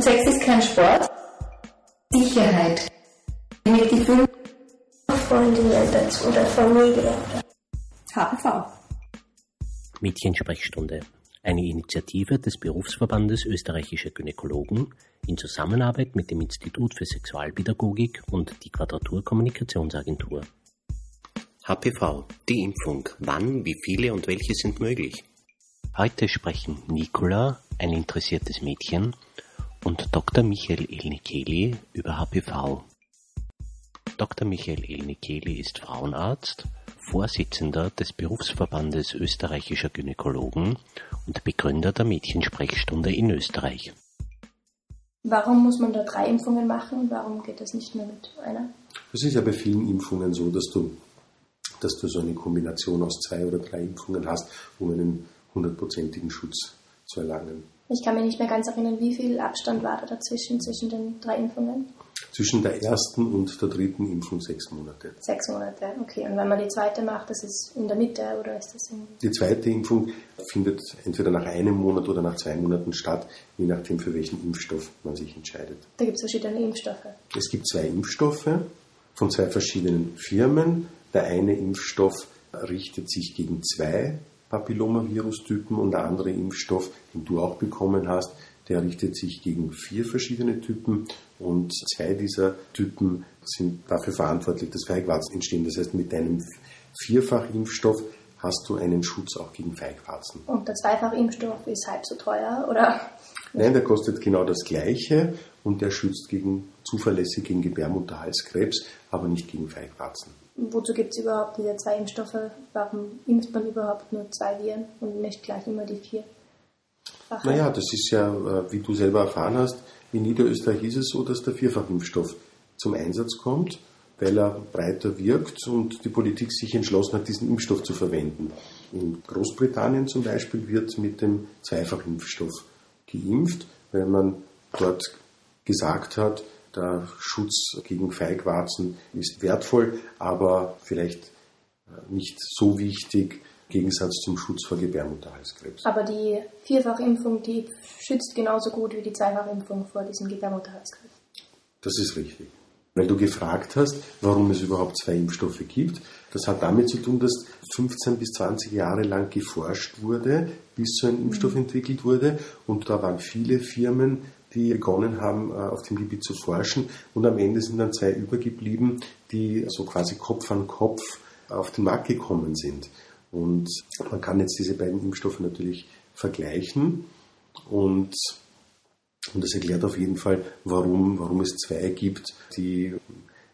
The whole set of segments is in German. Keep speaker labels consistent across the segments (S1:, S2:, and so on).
S1: Und Sex ist kein Sport. Sicherheit. Mit die fünf
S2: Freundinnen dazu oder Familie.
S1: HPV.
S3: Mädchensprechstunde. Eine Initiative des Berufsverbandes österreichischer Gynäkologen in Zusammenarbeit mit dem Institut für Sexualpädagogik und die Quadratur Kommunikationsagentur. HPV, die Impfung. Wann, wie viele und welche sind möglich? Heute sprechen Nicola, ein interessiertes Mädchen, und Dr. Michael Elnikeli über HPV. Dr. Michael Elnikeli ist Frauenarzt, Vorsitzender des Berufsverbandes österreichischer Gynäkologen und Begründer der Mädchensprechstunde in Österreich.
S2: Warum muss man da drei Impfungen machen? Warum geht das nicht nur mit einer?
S4: Es ist ja bei vielen Impfungen so, dass du, dass du so eine Kombination aus zwei oder drei Impfungen hast, um einen hundertprozentigen Schutz zu erlangen.
S2: Ich kann mich nicht mehr ganz erinnern, wie viel Abstand war da dazwischen, zwischen den drei Impfungen?
S4: Zwischen der ersten und der dritten Impfung sechs Monate.
S2: Sechs Monate, okay. Und wenn man die zweite macht, das ist in der Mitte oder ist das in...
S4: Die zweite Impfung findet entweder nach einem Monat oder nach zwei Monaten statt, je nachdem, für welchen Impfstoff man sich entscheidet.
S2: Da gibt es verschiedene Impfstoffe.
S4: Es gibt zwei Impfstoffe von zwei verschiedenen Firmen. Der eine Impfstoff richtet sich gegen zwei Papillomavirustypen und der andere Impfstoff, den du auch bekommen hast, der richtet sich gegen vier verschiedene Typen und zwei dieser Typen sind dafür verantwortlich, dass Feigwarzen entstehen. Das heißt, mit deinem Vierfachimpfstoff hast du einen Schutz auch gegen Feigwarzen.
S2: Und der Zweifachimpfstoff ist halb so teuer, oder?
S4: Nein, der kostet genau das Gleiche und der schützt gegen, zuverlässig gegen Gebärmutterhalskrebs, aber nicht gegen Feigwarzen.
S2: Wozu gibt es überhaupt diese zwei Impfstoffe? Warum impft man überhaupt nur zwei Viren und nicht gleich immer die vier?
S4: Ach, naja, das ist ja, äh, wie du selber erfahren hast, in Niederösterreich ist es so, dass der Vierfachimpfstoff zum Einsatz kommt, weil er breiter wirkt und die Politik sich entschlossen hat, diesen Impfstoff zu verwenden. In Großbritannien zum Beispiel wird mit dem Zweifachimpfstoff geimpft, weil man dort gesagt hat, der Schutz gegen Feigwarzen ist wertvoll, aber vielleicht äh, nicht so wichtig im Gegensatz zum Schutz vor Gebärmutterhalskrebs.
S2: Aber die Vierfachimpfung, die schützt genauso gut wie die Zweifachimpfung vor diesem Gebärmutterhalskrebs.
S4: Das ist richtig. Weil du gefragt hast, warum es überhaupt zwei Impfstoffe gibt. Das hat damit zu tun, dass 15 bis 20 Jahre lang geforscht wurde, bis so ein Impfstoff mhm. entwickelt wurde. Und da waren viele Firmen, die begonnen haben, äh, auf dem Gebiet zu forschen. Und am Ende sind dann zwei übergeblieben, die so quasi Kopf an Kopf auf den Markt gekommen sind. Und man kann jetzt diese beiden Impfstoffe natürlich vergleichen. Und, und das erklärt auf jeden Fall, warum, warum es zwei gibt, die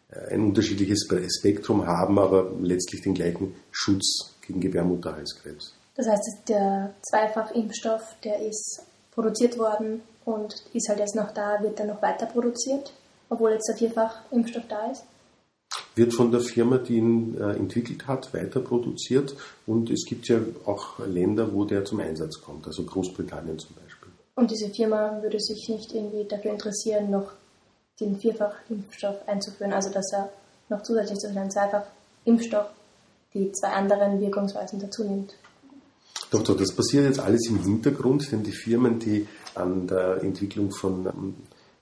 S4: äh, ein unterschiedliches Spektrum haben, aber letztlich den gleichen Schutz gegen Gebärmutterhalskrebs.
S2: Das heißt, der Zweifachimpfstoff, der ist produziert worden und ist halt jetzt noch da, wird dann noch weiter produziert, obwohl jetzt der Vierfach-Impfstoff da ist?
S4: Wird von der Firma, die ihn äh, entwickelt hat, weiter produziert und es gibt ja auch Länder, wo der zum Einsatz kommt, also Großbritannien zum Beispiel.
S2: Und diese Firma würde sich nicht irgendwie dafür interessieren, noch den Vierfach-Impfstoff einzuführen, also dass er noch zusätzlich zu einem Zweifach-Impfstoff die zwei anderen Wirkungsweisen dazu nimmt?
S4: Doch, doch, das passiert jetzt alles im Hintergrund, denn die Firmen, die an der Entwicklung von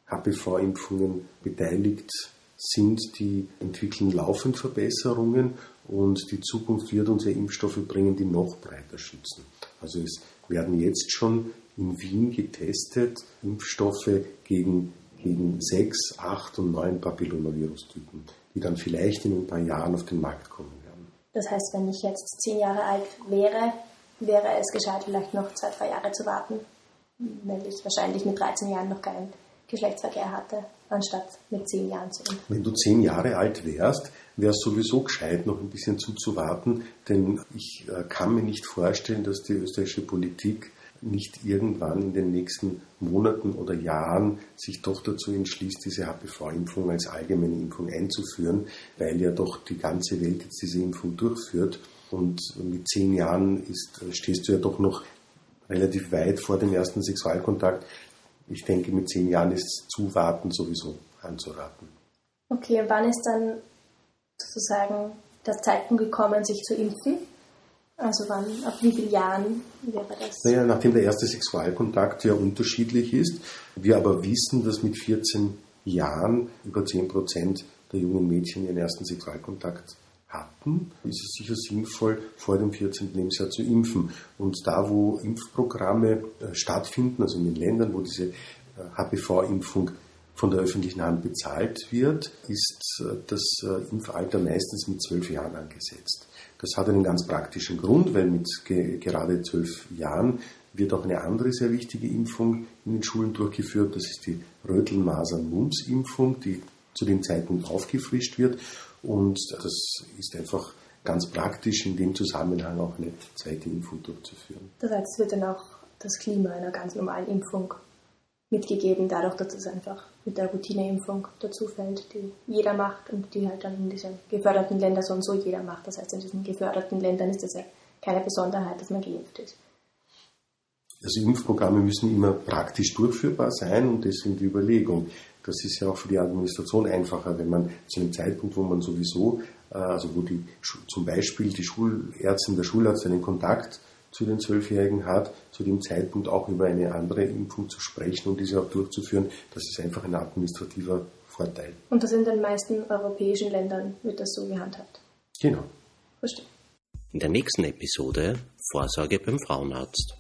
S4: HPV-Impfungen ähm, beteiligt sind, die entwickeln laufend Verbesserungen und die Zukunft wird uns ja Impfstoffe bringen, die noch breiter schützen. Also es werden jetzt schon in Wien getestet Impfstoffe gegen, gegen sechs, acht und neun Papillomavirustypen, die dann vielleicht in ein paar Jahren auf den Markt kommen werden.
S2: Das heißt, wenn ich jetzt zehn Jahre alt wäre, wäre es gescheit, vielleicht noch zwei, drei Jahre zu warten, weil ich wahrscheinlich mit 13 Jahren noch keinen Geschlechtsverkehr hatte, anstatt mit 10 Jahren zu impfen.
S4: Wenn du 10 Jahre alt wärst, wäre es sowieso gescheit, noch ein bisschen zuzuwarten, denn ich äh, kann mir nicht vorstellen, dass die österreichische Politik nicht irgendwann in den nächsten Monaten oder Jahren sich doch dazu entschließt, diese HPV-Impfung als allgemeine Impfung einzuführen, weil ja doch die ganze Welt jetzt diese Impfung durchführt. Und mit zehn Jahren ist, stehst du ja doch noch relativ weit vor dem ersten Sexualkontakt. Ich denke, mit zehn Jahren ist Zuwarten sowieso anzuraten.
S2: Okay, wann ist dann sozusagen der Zeitpunkt gekommen, sich zu impfen? Also wann, ab wie vielen Jahren wäre das?
S4: Naja, nachdem der erste Sexualkontakt ja unterschiedlich ist, wir aber wissen, dass mit 14 Jahren über 10 Prozent der jungen Mädchen ihren ersten Sexualkontakt hatten, ist es sicher sinnvoll, vor dem 14. Lebensjahr zu impfen. Und da, wo Impfprogramme äh, stattfinden, also in den Ländern, wo diese HPV-Impfung äh, von der öffentlichen Hand bezahlt wird, ist äh, das Impfalter meistens mit zwölf Jahren angesetzt. Das hat einen ganz praktischen Grund, weil mit gerade zwölf Jahren wird auch eine andere sehr wichtige Impfung in den Schulen durchgeführt. Das ist die Röteln-Masern-Mumps-Impfung, die zu dem Zeitpunkt aufgefrischt wird. Und das ist einfach ganz praktisch, in dem Zusammenhang auch eine zweite Impfung durchzuführen.
S2: Das heißt, es wird dann auch das Klima einer ganz normalen Impfung mitgegeben, dadurch, dass es einfach mit der Routineimpfung dazu fällt, die jeder macht und die halt dann in diesen geförderten Ländern so und so jeder macht. Das heißt, in diesen geförderten Ländern ist das ja keine Besonderheit, dass man geimpft ist.
S4: Also Impfprogramme müssen immer praktisch durchführbar sein und deswegen die Überlegung. Das ist ja auch für die Administration einfacher, wenn man zu einem Zeitpunkt, wo man sowieso, äh, also wo die, zum Beispiel die Schulärztin, der Schularzt einen Kontakt zu den Zwölfjährigen hat, zu dem Zeitpunkt auch über eine andere Impfung zu sprechen und diese auch durchzuführen, das ist einfach ein administrativer Vorteil.
S2: Und das in den meisten europäischen Ländern wird das so gehandhabt.
S4: Genau.
S2: Verstehe.
S3: In der nächsten Episode Vorsorge beim Frauenarzt.